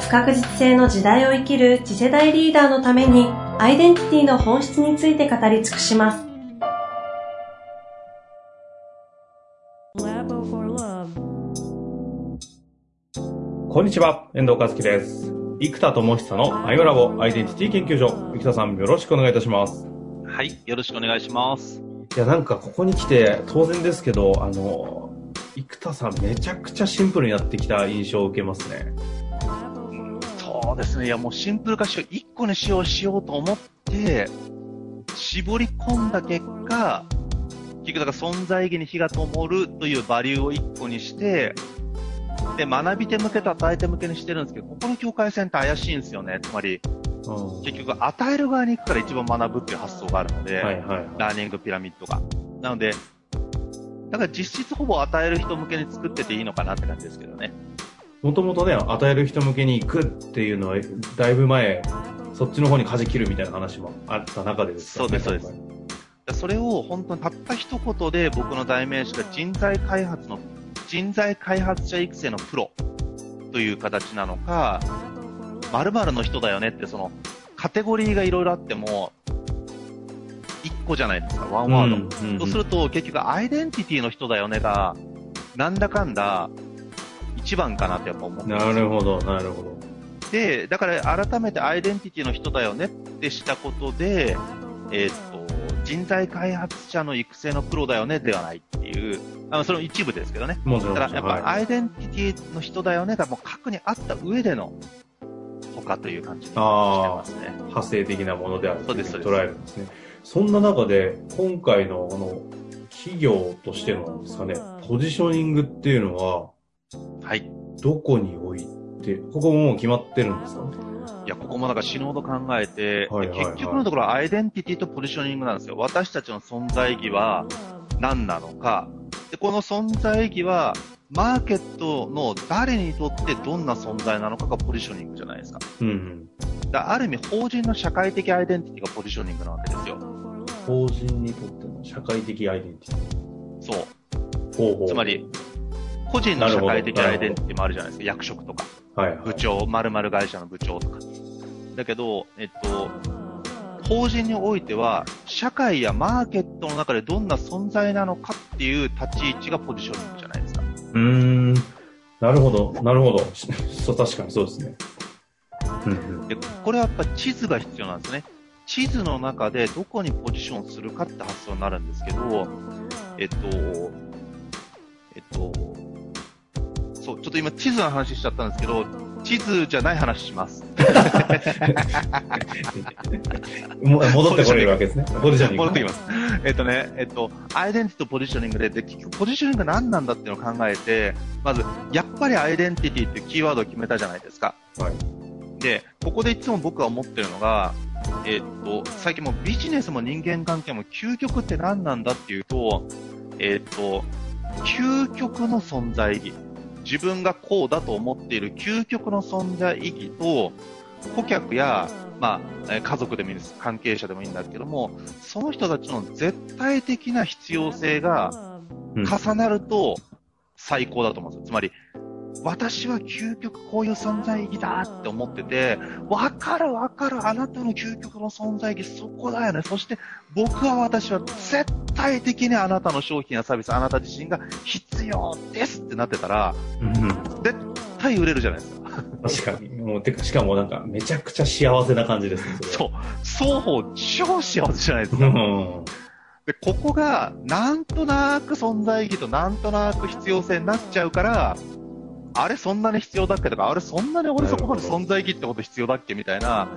不確実性の時代を生きる次世代リーダーのためにアイデンティティの本質について語り尽くします。こんにちは、遠藤和樹です。生田智久のアイムラボアイデンティティ研究所。生田さん、よろしくお願いいたします。はい、よろしくお願いします。いや、なんかここに来て、当然ですけど、あの、生田さん、めちゃくちゃシンプルになってきた印象を受けますね。ですね。いや、もうシンプル化しよう。1個にしようしようと思って、絞り込んだ結果、結局だから存在意義に火が灯るというバリューを1個にして、で、学び手向けと与え手向けにしてるんですけど、ここの境界線って怪しいんですよね。つまり、うん、結局与える側に行くから一番学ぶっていう発想があるので、はいはいはい、ラーニングピラミッドが。なので、だから実質ほぼ与える人向けに作ってていいのかなって感じですけどね。もともとね、与える人向けに行くっていうのは、だいぶ前、そっちの方に舵切るみたいな話もあった中でですね。そうです、そうです。それを本当にたった一言で僕の代名詞が人材開発の、人材開発者育成のプロという形なのか、〇〇の人だよねってそのカテゴリーがいろいろあっても、1個じゃないですか、ワンワード。うんうんうん、そうすると結局アイデンティティの人だよねが、なんだかんだ一番かなってやっぱ思ってなるほど、なるほど。で、だから改めてアイデンティティの人だよねってしたことで、えー、っと、人材開発者の育成のプロだよねではないっていう、あのその一部ですけどね。もちろん。だからやっぱアイデンティティの人だよねがもう核にあった上での他という感じにしてますね。派生的なものであると捉えるんですね。そんな中で、今回のあの、企業としてのですかね、ポジショニングっていうのは、はい。どこに置いて、ここももう決まってるんですかいや、ここもなんか死ぬほど考えて、はいはいはい、結局のところアイデンティティとポジショニングなんですよ。私たちの存在意義は何なのか。で、この存在意義は、マーケットの誰にとってどんな存在なのかがポジショニングじゃないですか。うん、うん。だある意味、法人の社会的アイデンティティがポジショニングなわけですよ。法人にとっての社会的アイデンティティそう。ほうほうつまり、個人の社会的アイデンティティもあるじゃないですか。役職とか。はい、はい、部長、〇〇会社の部長とか。だけど、えっと、法人においては、社会やマーケットの中でどんな存在なのかっていう立ち位置がポジショニングじゃないですか。うん。なるほど、なるほど。そう、確かにそうですね。でこれはやっぱ地図が必要なんですね。地図の中でどこにポジションするかって発想になるんですけど、えっと、えっと、そう、ちょっと今地図の話しちゃったんですけど、地図じゃない話します。戻ってこれるわけですね。ポジショニング。戻ってきます。えっとね、えっと、アイデンティティとポジショニングで、で結局ポジショニング何なんだっていうのを考えて、まず、やっぱりアイデンティティっていうキーワードを決めたじゃないですか。はい。で、ここでいつも僕が思ってるのが、えっと、最近もビジネスも人間関係も究極って何なんだっていうと、えっと、究極の存在意義。自分がこうだと思っている究極の存在意義と、顧客や、まあ、家族でもいいです、関係者でもいいんだけども、その人たちの絶対的な必要性が重なると最高だと思うんですよ。つまり、私は究極こういう存在意義だって思ってて、わかるわかる、あなたの究極の存在意義、そこだよね。そして僕は私は絶対的にあなたの商品やサービス、あなた自身が必要ですってなってたら、うん、絶対売れるじゃないですか。確かに。もう、てか、しかもなんか、めちゃくちゃ幸せな感じですね。そそう。双方超幸せじゃないですか。うんで、ここが、なんとなく存在意義となんとなく必要性になっちゃうから、あれそんなに必要だっけとか、あれそんなに俺そこまで存在意義ってこと必要だっけみたいな、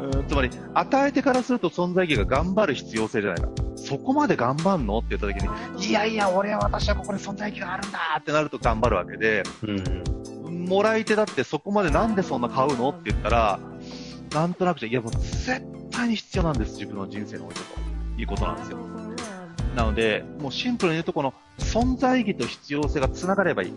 うん。つまり、与えてからすると存在意義が頑張る必要性じゃないか。そこまで頑張んの？って言った時に、いやいや、俺は私はここに存在意義があるんだってなると頑張るわけで、うん、もらい手だってそこまでなんでそんな買うの？って言ったら、なんとなくじゃ、いやもう絶対に必要なんです、自分の人生においてと。いうことなんですよ。なので、もうシンプルに言うと、この存在意義と必要性が繋がればいい。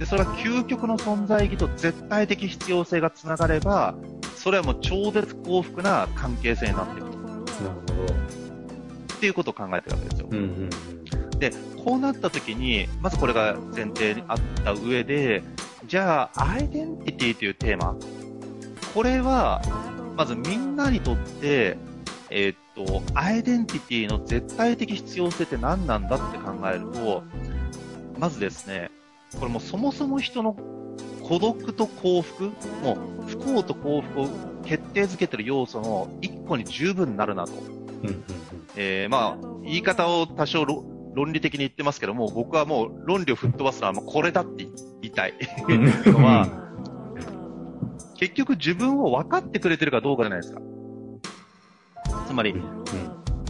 で、それは究極の存在意義と絶対的必要性が繋がれば、それはもう超絶幸福な関係性になっていくと。なるほど。っていうことを考えてるわけですよ。うんうんうん、で、こうなった時に、まずこれが前提にあった上で、じゃあ、アイデンティティというテーマ。これは、まずみんなにとって、えー、っと、アイデンティティの絶対的必要性って何なんだって考えると、まずですね、これもそもそも人の孤独と幸福、もう不幸と幸福を決定づけてる要素の一個に十分なるなと。えー、まあ、言い方を多少論理的に言ってますけども、僕はもう論理を吹っ飛ばすのはもうこれだって言いたいのは、結局自分を分かってくれてるかどうかじゃないですか。つまり、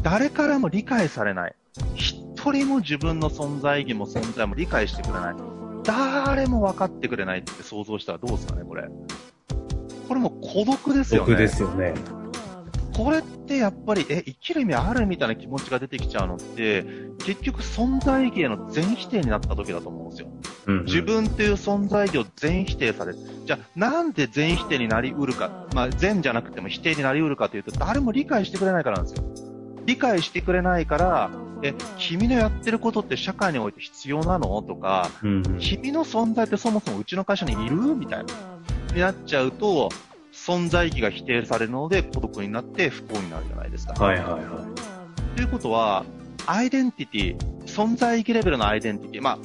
誰からも理解されない。一人も自分の存在意義も存在も理解してくれない。誰も分かってくれないって想像したらどうですかね、これ。これも孤独ですよね。孤独ですよね。これってやっぱり、え、生きる意味あるみたいな気持ちが出てきちゃうのって、結局存在意義への全否定になった時だと思うんですよ。うんうん、自分っていう存在意義を全否定される。じゃあ、なんで全否定になりうるか、まあ、全じゃなくても否定になりうるかというと、誰も理解してくれないからなんですよ。理解してくれないから、え、君のやってることって社会において必要なの？とか、うんうん、君の存在ってそもそもうちの会社にいる？みたいな。になっちゃうと、存在意義が否定されるので孤独になって不幸になるじゃないですか。はいはいはい。ということは、アイデンティティ、存在意義レベルのアイデンティティ、まあ、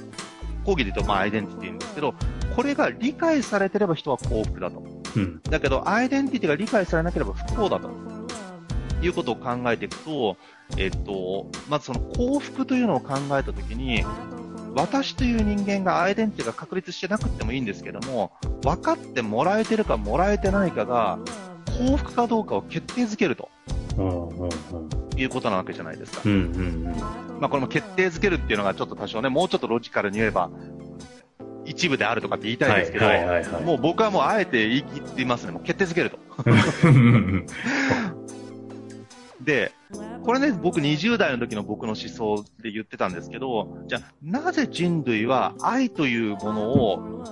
講義で言うとまあアイデンティティんですけど、これが理解されてれば人は幸福だと。うん、だけど、アイデンティティが理解されなければ不幸だと。いうことを考えていくと、えっと、まずその幸福というのを考えたときに、私という人間がアイデンティティが確立してなくてもいいんですけども、分かってもらえてるかもらえてないかが、幸福かどうかを決定づけると。いうことなわけじゃないですか。まあこれも決定づけるっていうのがちょっと多少ね、もうちょっとロジカルに言えば、一部であるとかって言いたいですけど、もう僕はもうあえて言い切っていますね。もう決定づけると。で、これね、僕20代の時の僕の思想で言ってたんですけど、じゃあ、なぜ人類は愛というものを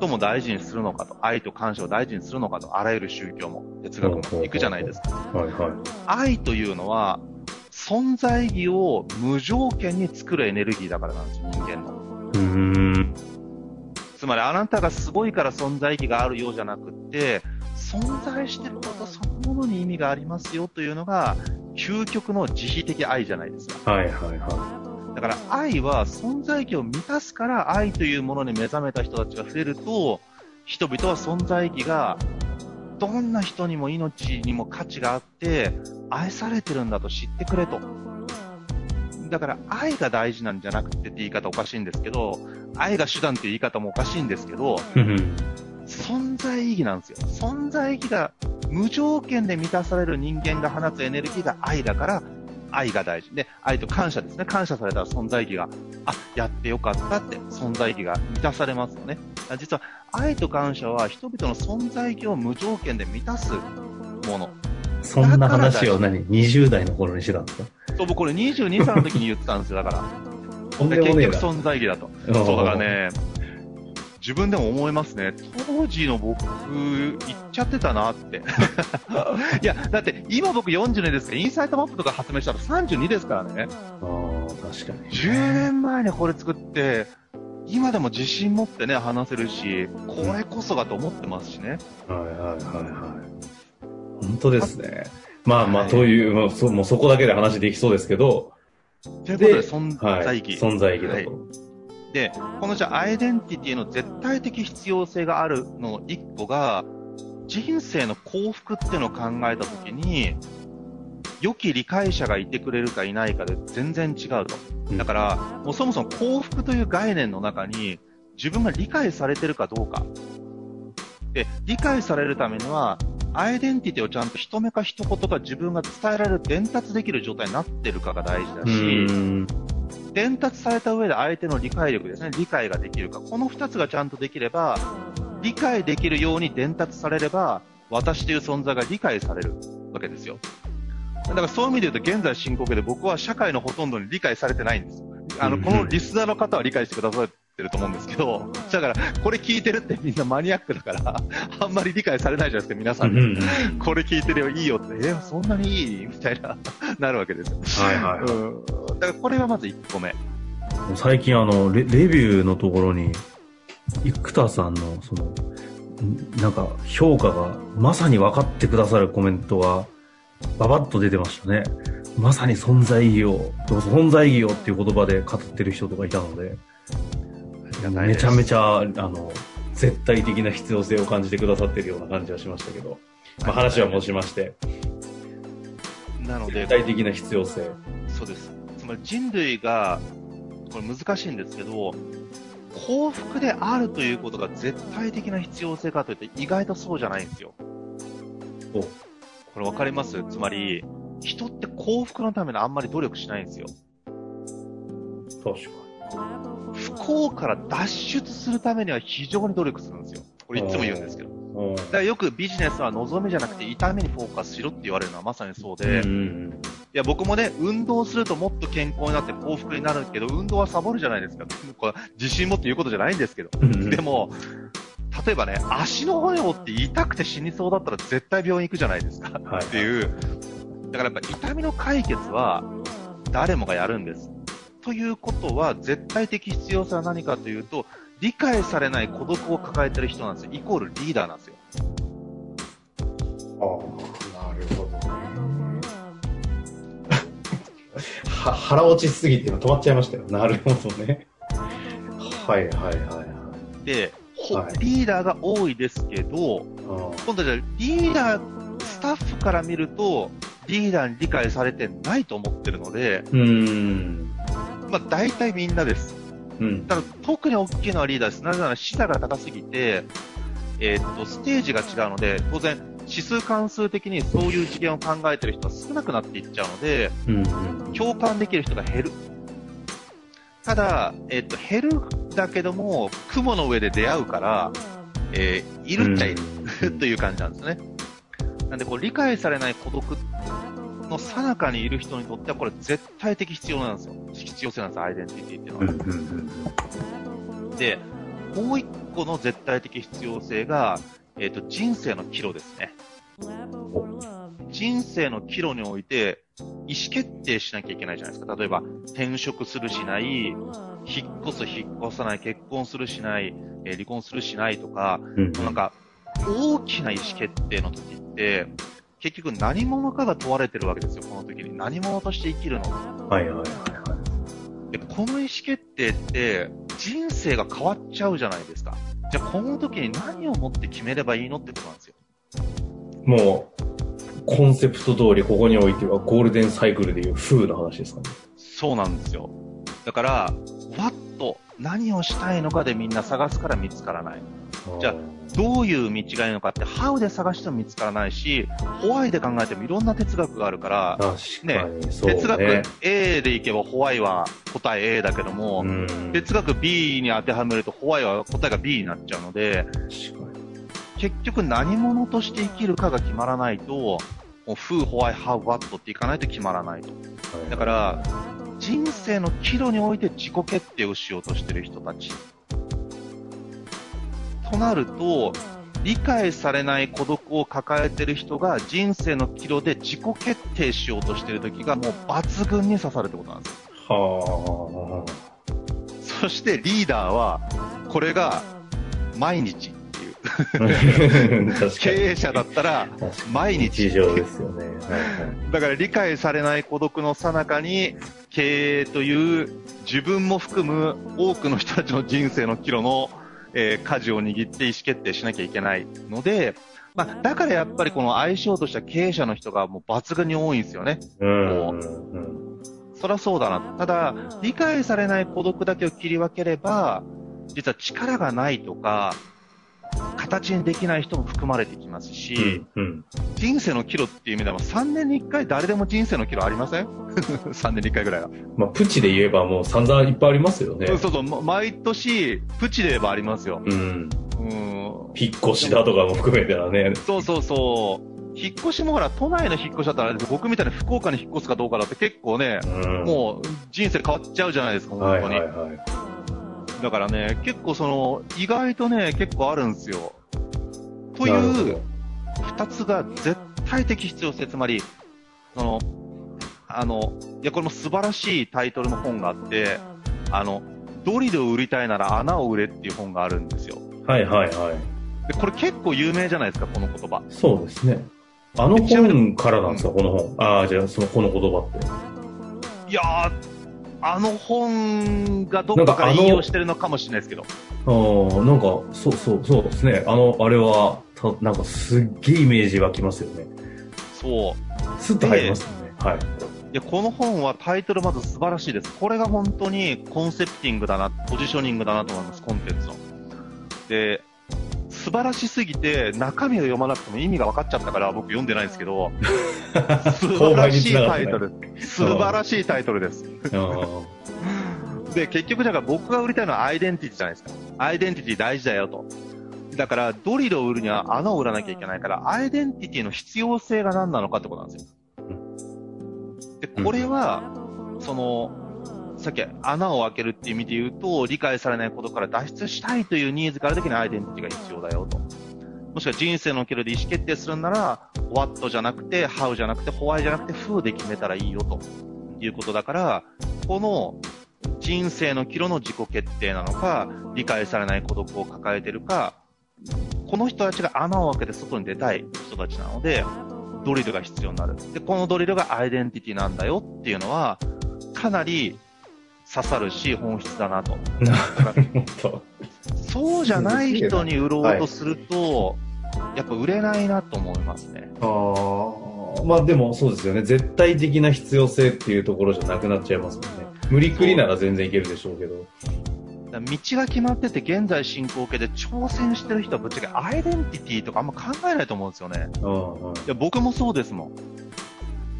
最も大事にするのかと、愛と感謝を大事にするのかと、あらゆる宗教も哲学も行くじゃないですか。はいはい、愛というのは、存在意義を無条件に作るエネルギーだからなんですよ、人間の。つまり、あなたがすごいから存在意義があるようじゃなくって、存在してることそのものに意味がありますよというのが、究極の慈悲的愛じゃないですか。はいはいはい。だから愛は存在意義を満たすから愛というものに目覚めた人たちが増えると、人々は存在意義がどんな人にも命にも価値があって愛されてるんだと知ってくれと。だから愛が大事なんじゃなくてって言い方おかしいんですけど、愛が手段っていう言い方もおかしいんですけど、存在意義なんですよ。存在意義が無条件で満たされる人間が放つエネルギーが愛だから、愛が大事。で、愛と感謝ですね。感謝されたら存在意義が、あ、やってよかったって存在意義が満たされますよね。実は愛と感謝は人々の存在意義を無条件で満たすもの。そんな話を何 ?20 代の頃にしてたんですか？そう、僕これ22歳の時に言ってたんですよ、だから。結局存在意義だと。そう、だからね、自分でも思いますね。当時の僕、言っちゃってたなって。いや、だって今僕40年ですけど、インサイトマップとか発明したら32ですからね。ああ、確かに。10年前にこれ作って、今でも自信持ってね、話せるし、これこそがと思ってますしね。はいはいはいはい。本当ですね。まあまあ、という、まあ、そもうそこだけで話できそうですけど。ということで、存在意義。存在意義だと。はいで、このじゃアイデンティティの絶対的必要性があるの一個が、人生の幸福っていうのを考えたときに、良き理解者がいてくれるかいないかで全然違うと。だから、もうそもそも幸福という概念の中に、自分が理解されてるかどうか。で、理解されるためには、アイデンティティをちゃんと一目か一言か自分が伝えられる、伝達できる状態になってるかが大事だし、伝達された上で相手の理解力ですね、理解ができるか。この2つがちゃんとできれば、理解できるように伝達されれば、私という存在が理解されるわけですよ。だからそういう意味で言うと、現在進行形で僕は社会のほとんどに理解されてないんです。あの、このリスナーの方は理解してくださってると思うんですけど、だから、これ聞いてるってみんなマニアックだから、あんまり理解されないじゃないですか、皆さんに。これ聞いてるよ、いいよって、え、そんなにいい？みたいな、なるわけですよ。はいはい、はい、うん。だからこれがまず1個目。最近あのレ、レビューのところに、生田さんの、その、なんか、評価が、まさに分かってくださるコメントが、ばばっと出てましたね。まさに存在意義を、存在意義をっていう言葉で語ってる人とかいたので、めちゃめちゃ、あの、絶対的な必要性を感じてくださってるような感じはしましたけど、まあ、話は戻しまして。なので、絶対的な必要性。そうです。つまり人類が、これ難しいんですけど、幸福であるということが絶対的な必要性かというと意外とそうじゃないんですよ。これ分かります？つまり、人って幸福のためにあんまり努力しないんですよ。確かに。不幸から脱出するためには非常に努力するんですよ。これいつも言うんですけど。だからよくビジネスは望みじゃなくて痛みにフォーカスしろって言われるのはまさにそうで、いや僕もね、運動するともっと健康になって幸福になるけど、運動はサボるじゃないですか。これ自信持って言うことじゃないんですけど。でも、例えばね、足の骨を折って痛くて死にそうだったら絶対病院行くじゃないですか。はい、っていう。だからやっぱ痛みの解決は誰もがやるんです。ということは、絶対的必要性は何かというと、理解されない孤独を抱えてる人なんですよ。イコールリーダーなんですよ。ああ、なるほどね。は腹落ちすぎて止まっちゃいましたよ。なるほどね。はいはいはいはい。で、はい、リーダーが多いですけど、今度じゃリーダー、スタッフから見ると、リーダーに理解されてないと思ってるので、うん。まあ大体みんなです。うん、ただ特に大きいのはリーダーです。なぜなら視座が高すぎて、えー、っと、ステージが違うので、当然、指数関数的にそういう次元を考えてる人は少なくなっていっちゃうので、うん、共感できる人が減る。ただ、えー、っと、減るだけども、雲の上で出会うから、えー、いるっちゃいる、うん、という感じなんですね。なんで、こう、理解されない孤独の最中にいる人にとってはこれ絶対的必要なんですよ。必要性なんですよ、アイデンティティっていうのは。で、もう一個の絶対的必要性が、えっ、ー、と、人生の岐路ですね。人生の岐路において、意思決定しなきゃいけないじゃないですか。例えば、転職するしない、引っ越す、引っ越さない、結婚するしない、えー、離婚するしないとか、うん、なんか、大きな意思決定の時って、結局何者かが問われてるわけですよ、この時に。何者として生きるのはいはいはいはい。で、この意思決定って、人生が変わっちゃうじゃないですか。じゃあ、この時に何をもって決めればいいのってことなんですよ。もう、コンセプト通りここにおいてはゴールデンサイクルでいう風の話ですかね。そうなんですよ。だから、わっと何をしたいのかでみんな探すから見つからない。じゃあ、どういう道がいいのかって、ハウで探しても見つからないし、ホワイで考えてもいろんな哲学があるから、ね、ね、哲学 A でいけばホワイは答え A だけども、哲学 B に当てはめるとホワイは答えが B になっちゃうので、結局何者として生きるかが決まらないと、もう、フー、ホワイ、ハウ、ワットっていかないと決まらないと。だから、人生の岐路において自己決定をしようとしてる人たちとなると、理解されない孤独を抱えてる人が人生の岐路で自己決定しようとしてる時がもう抜群に刺さるってことなんです。はあ。そしてリーダーは、これが毎日っていう。経営者だったら、毎日。日常ですよね。だから理解されない孤独の最中に、経営という自分も含む多くの人たちの人生の岐路のえー、舵を握って意思決定しなきゃいけないので、まあ、だからやっぱりこの相性とした経営者の人がもう抜群に多いんですよね。うん。うん、そりゃそうだな。ただ、理解されない孤独だけを切り分ければ、実は力がないとか、形にできない人も含まれてきますし、うん。うん。人生の岐路っていう意味では3年に1回誰でも人生の岐路ありません ?3 年に1回ぐらいは。まあ、プチで言えばもう散々いっぱいありますよね。そうそうそう、ま毎年、プチで言えばありますよ。うん。うん。引っ越しだとかも含めたらね。そうそうそう。引っ越しもほら、都内の引っ越しだったら僕みたいに福岡に引っ越すかどうかだって結構ね、うん。もう人生変わっちゃうじゃないですか、はい本当に。はいはい。だからね、結構その、意外とね、結構あるんですよ。というど、二つが絶対的必要性、つまり、その、あの、いや、これも素晴らしいタイトルの本があって、あの、ドリルを売りたいなら穴を売れっていう本があるんですよ。はいはいはい。で、これ結構有名じゃないですか、この言葉。そうですね。あの本からなんですか、この本。ああ、じゃあ、その、この言葉って。いやー、あの本がどっか引用してるのかもしれないですけど。ああ、なんか、そうそう、そうですね。あの、あれは、たなんかすっげえイメージ湧きますよね。そう。スッと入りますよね。はい。いや、この本はタイトルまず素晴らしいです。これが本当にコンセプティングだな、ポジショニングだなと思います、コンテンツの。で、素晴らしすぎて、中身を読まなくても意味が分かっちゃったから僕読んでないんですけど、素晴らしいタイトル。素晴らしいタイトルです。あで、結局だから僕が売りたいのはアイデンティティじゃないですか。アイデンティティ大事だよと。だから、ドリルを売るには穴を売らなきゃいけないから、アイデンティティの必要性が何なのかってことなんですよ。で、これは、その、さっき穴を開けるっていう意味で言うと、理解されないことから脱出したいというニーズがあるときにアイデンティティが必要だよと。もしくは人生の岐路で意思決定するなら、what じゃなくて、how じゃなくて、why じゃなくて、who で決めたらいいよということだから、この人生の岐路の自己決定なのか、理解されない孤独を抱えてるか、この人たちが穴を開けて外に出たい人たちなので、ドリルが必要になる。で、このドリルがアイデンティティなんだよっていうのは、かなり刺さるし、本質だなと。るほど。そうじゃない人に売ろうとすると、やっぱ売れないなと思いますね。ああ、まあでもそうですよね。絶対的な必要性っていうところじゃなくなっちゃいますもんね。無理くりなら全然いけるでしょうけど。だから道が決まってて現在進行形で挑戦してる人はぶっちゃけアイデンティティとかあんま考えないと思うんですよね。うんうんいや、僕もそうですもん。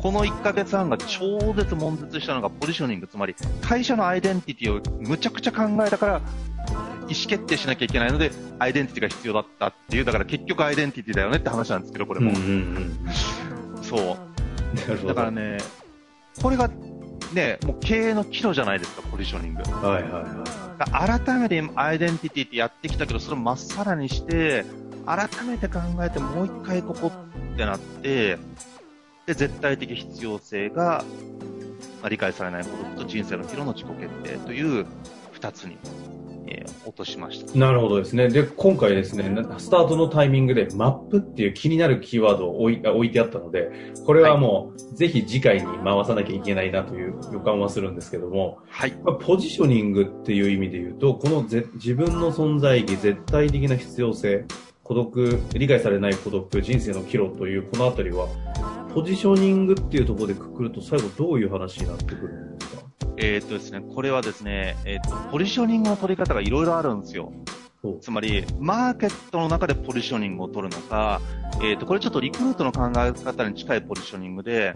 この1ヶ月半が超絶悶絶したのがポジショニング、つまり会社のアイデンティティをむちゃくちゃ考えたから、意思決定しなきゃいけないので、アイデンティティが必要だったっていう、だから結局アイデンティティだよねって話なんですけど、これも。うんうんうん。そう。だからね、これがね、もう経営の岐路じゃないですか、ポジショニング。はいはいはい。改めてアイデンティティってやってきたけど、それをまっさらにして、改めて考えてもう一回ここってなって、で、絶対的必要性が、まあ理解されないことと人生の岐路の自己決定という二つに、えー落としました。なるほどですね。で、今回ですね、なスタートのタイミングでマップっていう気になるキーワードを置いあ置いてあったので、これはもう、ぜひ次回に回さなきゃいけないなという予感はするんですけども、はい。まあポジショニングっていう意味で言うと、このぜ自分の存在意義、絶対的な必要性、孤独、理解されない孤独、人生の岐路というこのあたりは、ポジショニングっていうところでくくると最後どういう話になってくるんですか？えーっとですね、これはですね、えーっと、ポジショニングの取り方がいろいろあるんですよ。つまり、マーケットの中でポジショニングを取るのか、えーっと、これちょっとリクルートの考え方に近いポジショニングで、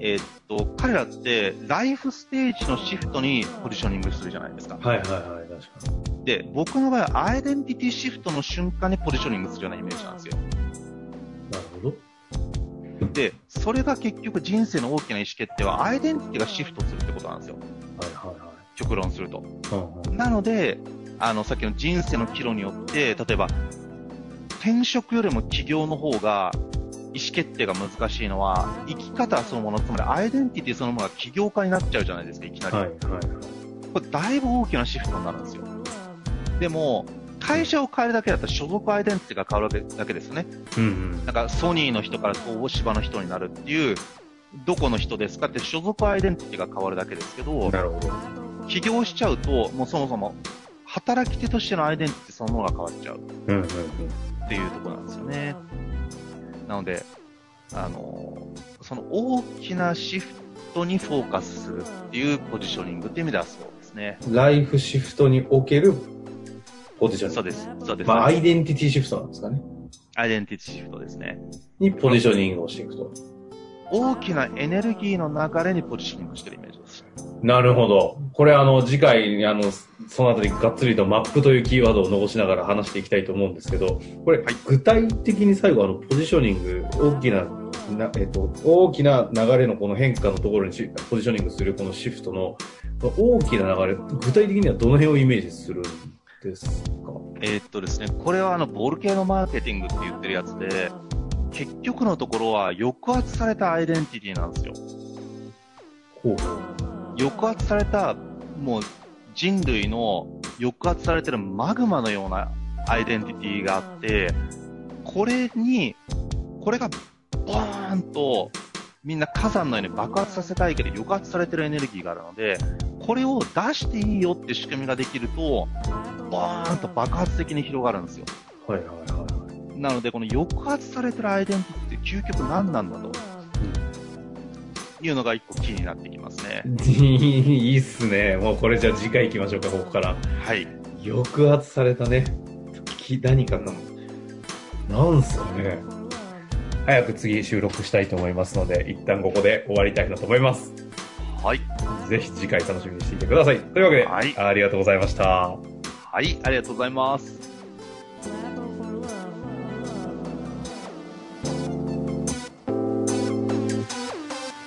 えーっと、彼らって、ライフステージのシフトにポジショニングするじゃないですか。はいはいはい、確かに。で、僕の場合はアイデンティティシフトの瞬間にポジショニングするようなイメージなんですよ。で、それが結局人生の大きな意思決定はアイデンティティがシフトするってことなんですよ。はいはいはい。極論すると。うんうんなので、あの、さっきの人生の岐路によって、例えば、転職よりも起業の方が、意思決定が難しいのは、生き方そのもの、つまりアイデンティティそのものが起業家になっちゃうじゃないですか、いきなり。はいはいはい。これだいぶ大きなシフトになるんですよ。でも、会社を変えるだけだったら所属アイデンティティが変わるだけですね。うんうん。なんかソニーの人から東芝の人になるっていう、どこの人ですかって所属アイデンティティが変わるだけですけど、なるほど。起業しちゃうと、もうそもそも、働き手としてのアイデンティティそのものが変わっちゃううんうんうん。っていうところなんですよね。なので、あのーその大きなシフトにフォーカスするっていうポジショニングっていう意味ではそうですね。ライフシフトにおけるポジショニング。そうです。そうです。まあ、アイデンティティシフトなんですかね。アイデンティティシフトですね。にポジショニングをしていくと。大きなエネルギーの流れにポジショニングしてるイメージです。なるほど。これあの、次回、あの、そのあたりがっつりとマップというキーワードを残しながら話していきたいと思うんですけど、これ、はい具体的に最後あの、ポジショニング、大きな、なえっと、大きな流れのこの変化のところにしポジショニングするこのシフトの大きな流れ、具体的にはどの辺をイメージするんですか？えーっとですね、これはあの、ボール系のマーケティングって言ってるやつで、結局のところは抑圧されたアイデンティティなんですよ。ほう。抑圧された、もう人類の抑圧されてるマグマのようなアイデンティティがあって、これに、これがボーンとみんな火山のように爆発させたいけど抑圧されてるエネルギーがあるので、これを出していいよって仕組みができると、ボーンと爆発的に広がるんですよ。はいはいはなので、この抑圧されてるアイデンティティって究極何なんだというのが一個キーになってきますね。い。いいっすね。もうこれじゃあ次回行きましょうか、ここから。はい。抑圧されたね。き何かななんすかね。早く次収録したいと思いますので、一旦ここで終わりたいなと思います。はい。ぜひ次回楽しみにしていてください。というわけで、はいありがとうございました。はい、ありがとうございます。